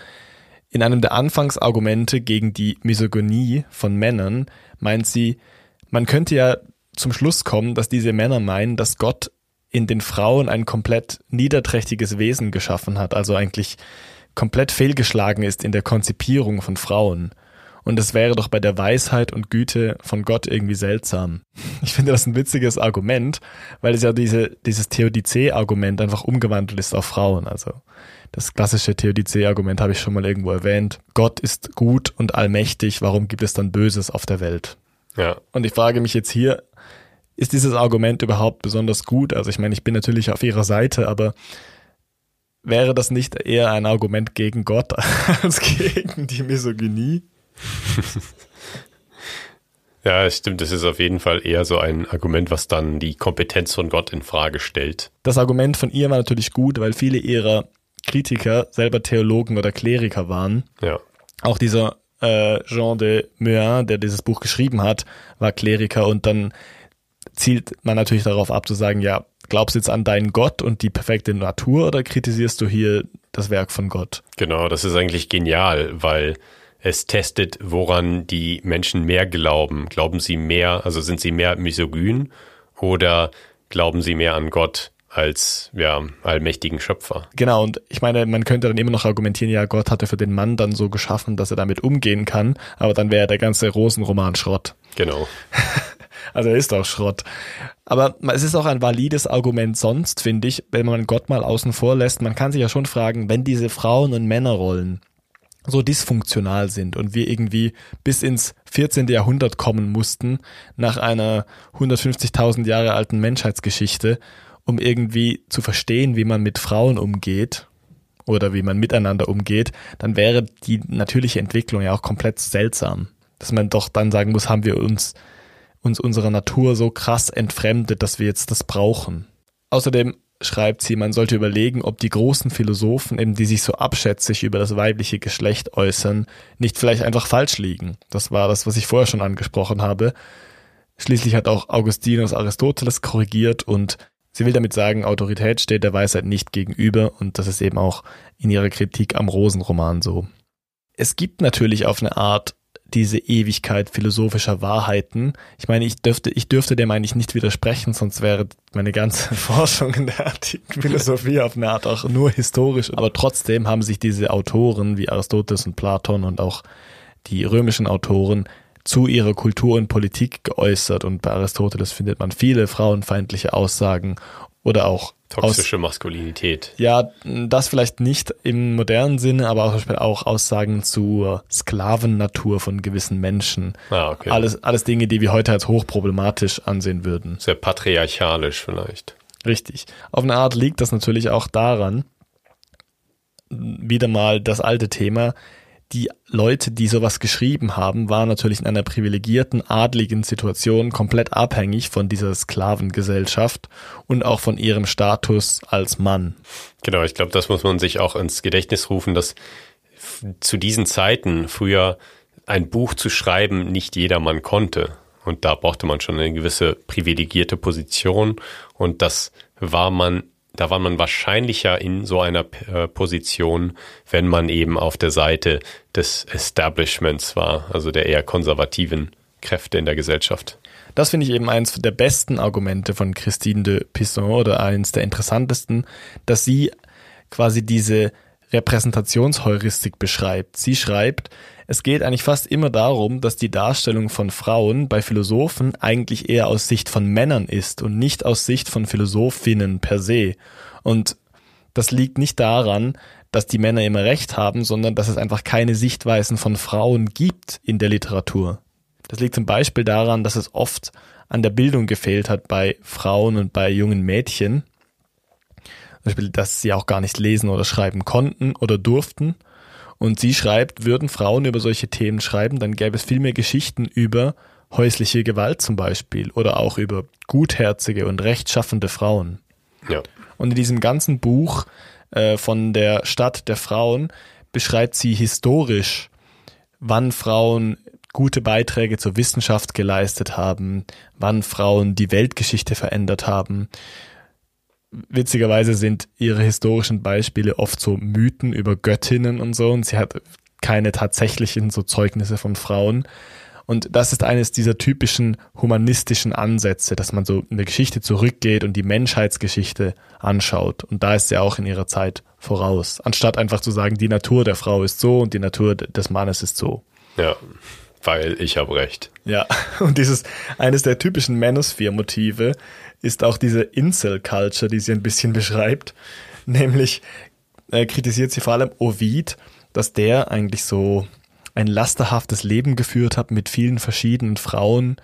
In einem der Anfangsargumente gegen die Misogynie von Männern meint sie, man könnte ja zum Schluss kommen, dass diese Männer meinen, dass Gott in den Frauen ein komplett niederträchtiges Wesen geschaffen hat, also eigentlich komplett fehlgeschlagen ist in der Konzipierung von Frauen. Und es wäre doch bei der Weisheit und Güte von Gott irgendwie seltsam. Ich finde das ein witziges Argument, weil es ja diese, dieses Theodizee-Argument einfach umgewandelt ist auf Frauen. Also das klassische Theodizee-Argument habe ich schon mal irgendwo erwähnt. Gott ist gut und allmächtig, warum gibt es dann Böses auf der Welt? Ja. Und ich frage mich jetzt hier, ist dieses Argument überhaupt besonders gut? Also ich meine, ich bin natürlich auf ihrer Seite, aber wäre das nicht eher ein Argument gegen Gott <laughs> als gegen die Misogynie? <laughs> ja, stimmt. Das ist auf jeden Fall eher so ein Argument, was dann die Kompetenz von Gott in Frage stellt. Das Argument von ihr war natürlich gut, weil viele ihrer Kritiker selber Theologen oder Kleriker waren. Ja. Auch dieser äh, Jean de Meun, der dieses Buch geschrieben hat, war Kleriker und dann zielt man natürlich darauf ab zu sagen, ja, glaubst du jetzt an deinen Gott und die perfekte Natur oder kritisierst du hier das Werk von Gott? Genau, das ist eigentlich genial, weil es testet, woran die Menschen mehr glauben. Glauben sie mehr, also sind sie mehr misogyn oder glauben sie mehr an Gott als ja, allmächtigen Schöpfer? Genau, und ich meine, man könnte dann immer noch argumentieren, ja, Gott hatte für den Mann dann so geschaffen, dass er damit umgehen kann, aber dann wäre der ganze Rosenroman Schrott. Genau. <laughs> also er ist auch Schrott. Aber es ist auch ein valides Argument sonst, finde ich, wenn man Gott mal außen vor lässt. Man kann sich ja schon fragen, wenn diese Frauen- und Männerrollen so dysfunktional sind und wir irgendwie bis ins 14. Jahrhundert kommen mussten, nach einer 150.000 Jahre alten Menschheitsgeschichte, um irgendwie zu verstehen, wie man mit Frauen umgeht oder wie man miteinander umgeht, dann wäre die natürliche Entwicklung ja auch komplett seltsam. Dass man doch dann sagen muss, haben wir uns, uns unserer Natur so krass entfremdet, dass wir jetzt das brauchen. Außerdem schreibt sie, man sollte überlegen, ob die großen Philosophen, eben die sich so abschätzig über das weibliche Geschlecht äußern, nicht vielleicht einfach falsch liegen. Das war das, was ich vorher schon angesprochen habe. Schließlich hat auch Augustinus Aristoteles korrigiert und sie will damit sagen, Autorität steht der Weisheit nicht gegenüber und das ist eben auch in ihrer Kritik am Rosenroman so. Es gibt natürlich auf eine Art diese Ewigkeit philosophischer Wahrheiten. Ich meine, ich dürfte, ich dürfte dem eigentlich nicht widersprechen, sonst wäre meine ganze <laughs> Forschung in der antiken Philosophie auf eine Art auch nur historisch. Aber trotzdem haben sich diese Autoren wie Aristoteles und Platon und auch die römischen Autoren zu ihrer Kultur und Politik geäußert. Und bei Aristoteles findet man viele frauenfeindliche Aussagen oder auch Toxische aus, Maskulinität. Ja, das vielleicht nicht im modernen Sinne, aber auch, auch Aussagen zur Sklavennatur von gewissen Menschen. Ah, okay. Alles, alles Dinge, die wir heute als hochproblematisch ansehen würden. Sehr patriarchalisch vielleicht. Richtig. Auf eine Art liegt das natürlich auch daran, wieder mal das alte Thema, die Leute, die sowas geschrieben haben, waren natürlich in einer privilegierten, adligen Situation komplett abhängig von dieser Sklavengesellschaft und auch von ihrem Status als Mann. Genau, ich glaube, das muss man sich auch ins Gedächtnis rufen, dass zu diesen Zeiten früher ein Buch zu schreiben nicht jedermann konnte. Und da brauchte man schon eine gewisse privilegierte Position. Und das war man da war man wahrscheinlicher in so einer äh, Position, wenn man eben auf der Seite des Establishments war, also der eher konservativen Kräfte in der Gesellschaft. Das finde ich eben eins der besten Argumente von Christine de Pisson oder eins der interessantesten, dass sie quasi diese Repräsentationsheuristik beschreibt. Sie schreibt, es geht eigentlich fast immer darum, dass die Darstellung von Frauen bei Philosophen eigentlich eher aus Sicht von Männern ist und nicht aus Sicht von Philosophinnen per se. Und das liegt nicht daran, dass die Männer immer recht haben, sondern dass es einfach keine Sichtweisen von Frauen gibt in der Literatur. Das liegt zum Beispiel daran, dass es oft an der Bildung gefehlt hat bei Frauen und bei jungen Mädchen. Beispiel, dass sie auch gar nicht lesen oder schreiben konnten oder durften und sie schreibt, würden Frauen über solche Themen schreiben, dann gäbe es viel mehr Geschichten über häusliche Gewalt zum Beispiel oder auch über gutherzige und rechtschaffende Frauen. Ja. Und in diesem ganzen Buch äh, von der Stadt der Frauen beschreibt sie historisch, wann Frauen gute Beiträge zur Wissenschaft geleistet haben, wann Frauen die Weltgeschichte verändert haben, witzigerweise sind ihre historischen Beispiele oft so Mythen über Göttinnen und so und sie hat keine tatsächlichen so Zeugnisse von Frauen. Und das ist eines dieser typischen humanistischen Ansätze, dass man so in der Geschichte zurückgeht und die Menschheitsgeschichte anschaut. Und da ist sie auch in ihrer Zeit voraus. Anstatt einfach zu sagen, die Natur der Frau ist so und die Natur des Mannes ist so. Ja, weil ich habe recht. Ja, <laughs> und dieses, eines der typischen Manosphere-Motive ist auch diese Incel-Culture, die sie ein bisschen beschreibt. <laughs> Nämlich äh, kritisiert sie vor allem Ovid, dass der eigentlich so ein lasterhaftes Leben geführt hat mit vielen verschiedenen Frauen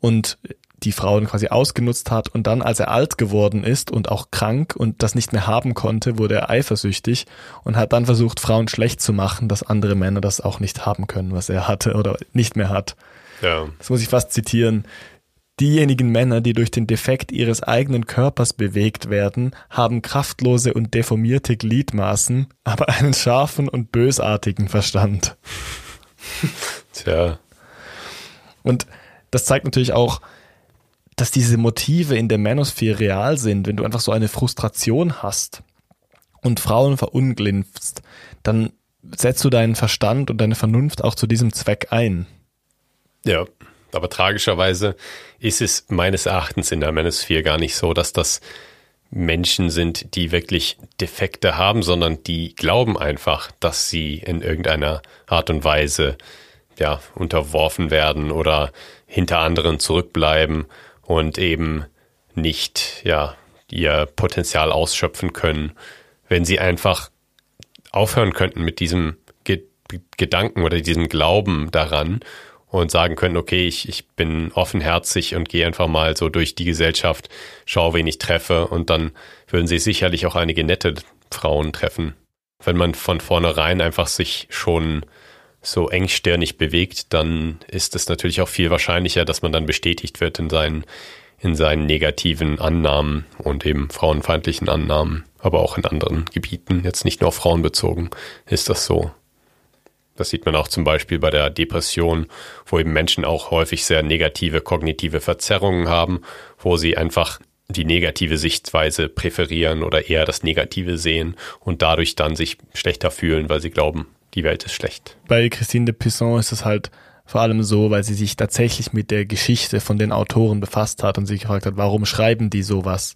und die Frauen quasi ausgenutzt hat und dann, als er alt geworden ist und auch krank und das nicht mehr haben konnte, wurde er eifersüchtig und hat dann versucht, Frauen schlecht zu machen, dass andere Männer das auch nicht haben können, was er hatte oder nicht mehr hat. Ja. Das muss ich fast zitieren. Diejenigen Männer, die durch den Defekt ihres eigenen Körpers bewegt werden, haben kraftlose und deformierte Gliedmaßen, aber einen scharfen und bösartigen Verstand. Tja. Und das zeigt natürlich auch, dass diese Motive in der Manosphere real sind. Wenn du einfach so eine Frustration hast und Frauen verunglimpfst, dann setzt du deinen Verstand und deine Vernunft auch zu diesem Zweck ein. Ja, aber tragischerweise ist es meines Erachtens in der Manosphere gar nicht so, dass das Menschen sind, die wirklich Defekte haben, sondern die glauben einfach, dass sie in irgendeiner Art und Weise ja unterworfen werden oder hinter anderen zurückbleiben und eben nicht ja ihr Potenzial ausschöpfen können, wenn sie einfach aufhören könnten mit diesem Ge Gedanken oder diesem Glauben daran und sagen können, okay, ich, ich bin offenherzig und gehe einfach mal so durch die Gesellschaft, schaue, wen ich treffe und dann würden sie sicherlich auch einige nette Frauen treffen. Wenn man von vornherein einfach sich schon so engstirnig bewegt, dann ist es natürlich auch viel wahrscheinlicher, dass man dann bestätigt wird in seinen, in seinen negativen Annahmen und eben frauenfeindlichen Annahmen, aber auch in anderen Gebieten, jetzt nicht nur auf Frauen bezogen, ist das so. Das sieht man auch zum Beispiel bei der Depression, wo eben Menschen auch häufig sehr negative kognitive Verzerrungen haben, wo sie einfach die negative Sichtweise präferieren oder eher das Negative sehen und dadurch dann sich schlechter fühlen, weil sie glauben, die Welt ist schlecht. Bei Christine de Pisson ist es halt vor allem so, weil sie sich tatsächlich mit der Geschichte von den Autoren befasst hat und sich gefragt hat, warum schreiben die sowas?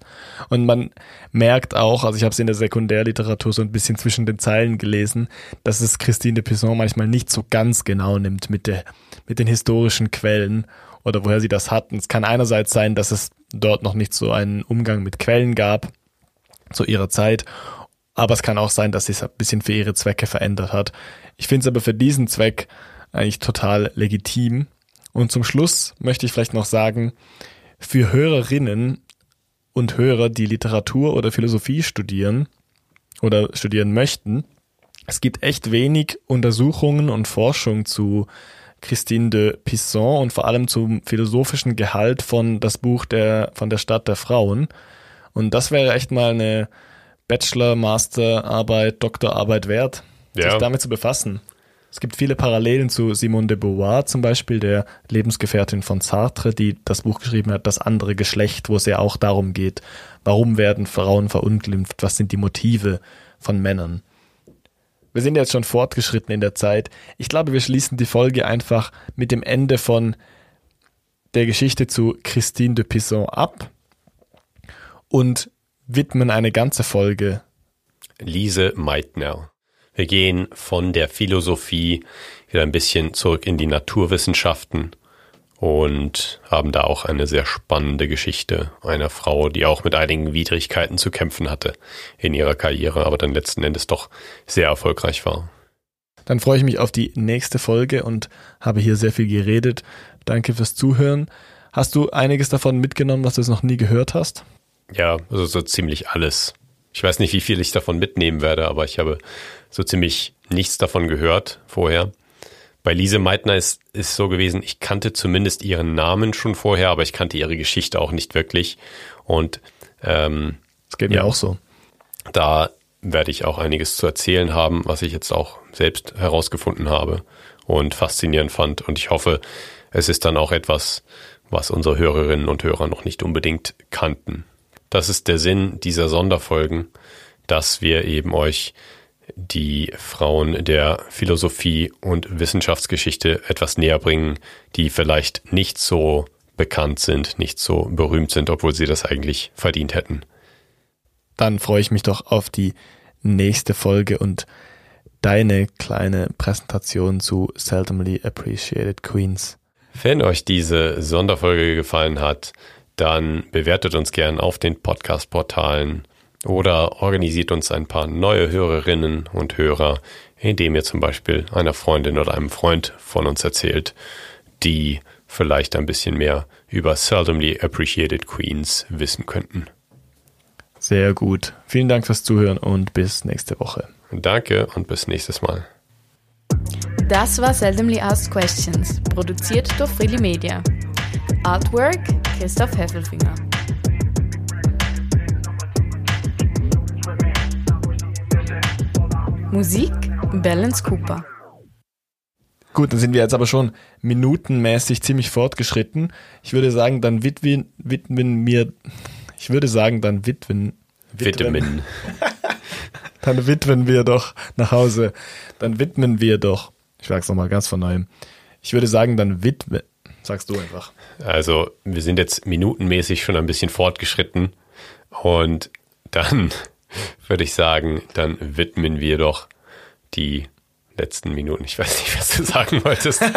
Und man merkt auch, also ich habe es in der Sekundärliteratur so ein bisschen zwischen den Zeilen gelesen, dass es Christine de Pizan manchmal nicht so ganz genau nimmt mit der mit den historischen Quellen oder woher sie das hatten. Es kann einerseits sein, dass es dort noch nicht so einen Umgang mit Quellen gab zu ihrer Zeit, aber es kann auch sein, dass sie es ein bisschen für ihre Zwecke verändert hat. Ich finde es aber für diesen Zweck eigentlich total legitim. Und zum Schluss möchte ich vielleicht noch sagen, für Hörerinnen und Hörer, die Literatur oder Philosophie studieren oder studieren möchten, es gibt echt wenig Untersuchungen und Forschung zu Christine de Pisson und vor allem zum philosophischen Gehalt von das Buch der, von der Stadt der Frauen. Und das wäre echt mal eine Bachelor, Masterarbeit, Doktorarbeit wert, ja. sich damit zu befassen. Es gibt viele Parallelen zu Simone de Beauvoir zum Beispiel, der Lebensgefährtin von Sartre, die das Buch geschrieben hat, Das andere Geschlecht, wo es ja auch darum geht, warum werden Frauen verunglimpft, was sind die Motive von Männern. Wir sind jetzt schon fortgeschritten in der Zeit. Ich glaube, wir schließen die Folge einfach mit dem Ende von der Geschichte zu Christine de Pisson ab und widmen eine ganze Folge Lise Meitner. Wir gehen von der Philosophie wieder ein bisschen zurück in die Naturwissenschaften und haben da auch eine sehr spannende Geschichte einer Frau, die auch mit einigen Widrigkeiten zu kämpfen hatte in ihrer Karriere, aber dann letzten Endes doch sehr erfolgreich war. Dann freue ich mich auf die nächste Folge und habe hier sehr viel geredet. Danke fürs Zuhören. Hast du einiges davon mitgenommen, was du es noch nie gehört hast? Ja, also so ziemlich alles. Ich weiß nicht, wie viel ich davon mitnehmen werde, aber ich habe so ziemlich nichts davon gehört vorher. Bei Lise Meitner ist es so gewesen, ich kannte zumindest ihren Namen schon vorher, aber ich kannte ihre Geschichte auch nicht wirklich. Und ähm, das geht mir ja, auch so. Da werde ich auch einiges zu erzählen haben, was ich jetzt auch selbst herausgefunden habe und faszinierend fand. Und ich hoffe, es ist dann auch etwas, was unsere Hörerinnen und Hörer noch nicht unbedingt kannten. Das ist der Sinn dieser Sonderfolgen, dass wir eben euch die Frauen der Philosophie und Wissenschaftsgeschichte etwas näher bringen, die vielleicht nicht so bekannt sind, nicht so berühmt sind, obwohl sie das eigentlich verdient hätten. Dann freue ich mich doch auf die nächste Folge und deine kleine Präsentation zu Seldomly Appreciated Queens. Wenn euch diese Sonderfolge gefallen hat, dann bewertet uns gern auf den Podcast-Portalen oder organisiert uns ein paar neue Hörerinnen und Hörer, indem ihr zum Beispiel einer Freundin oder einem Freund von uns erzählt, die vielleicht ein bisschen mehr über Seldomly Appreciated Queens wissen könnten. Sehr gut. Vielen Dank fürs Zuhören und bis nächste Woche. Danke und bis nächstes Mal. Das war Seldomly Asked Questions, produziert durch Freely Media. Artwork Christoph Heffelfinger. Musik Balance Cooper. Gut, dann sind wir jetzt aber schon minutenmäßig ziemlich fortgeschritten. Ich würde sagen, dann widmen, widmen mir, ich würde sagen, dann widmen, widmen. <laughs> dann widmen wir doch nach Hause. Dann widmen wir doch, ich sag's nochmal ganz von neuem. Ich würde sagen, dann widmen, sagst du einfach. Also, wir sind jetzt minutenmäßig schon ein bisschen fortgeschritten und dann würde ich sagen, dann widmen wir doch die letzten Minuten. Ich weiß nicht, was du sagen wolltest. <laughs>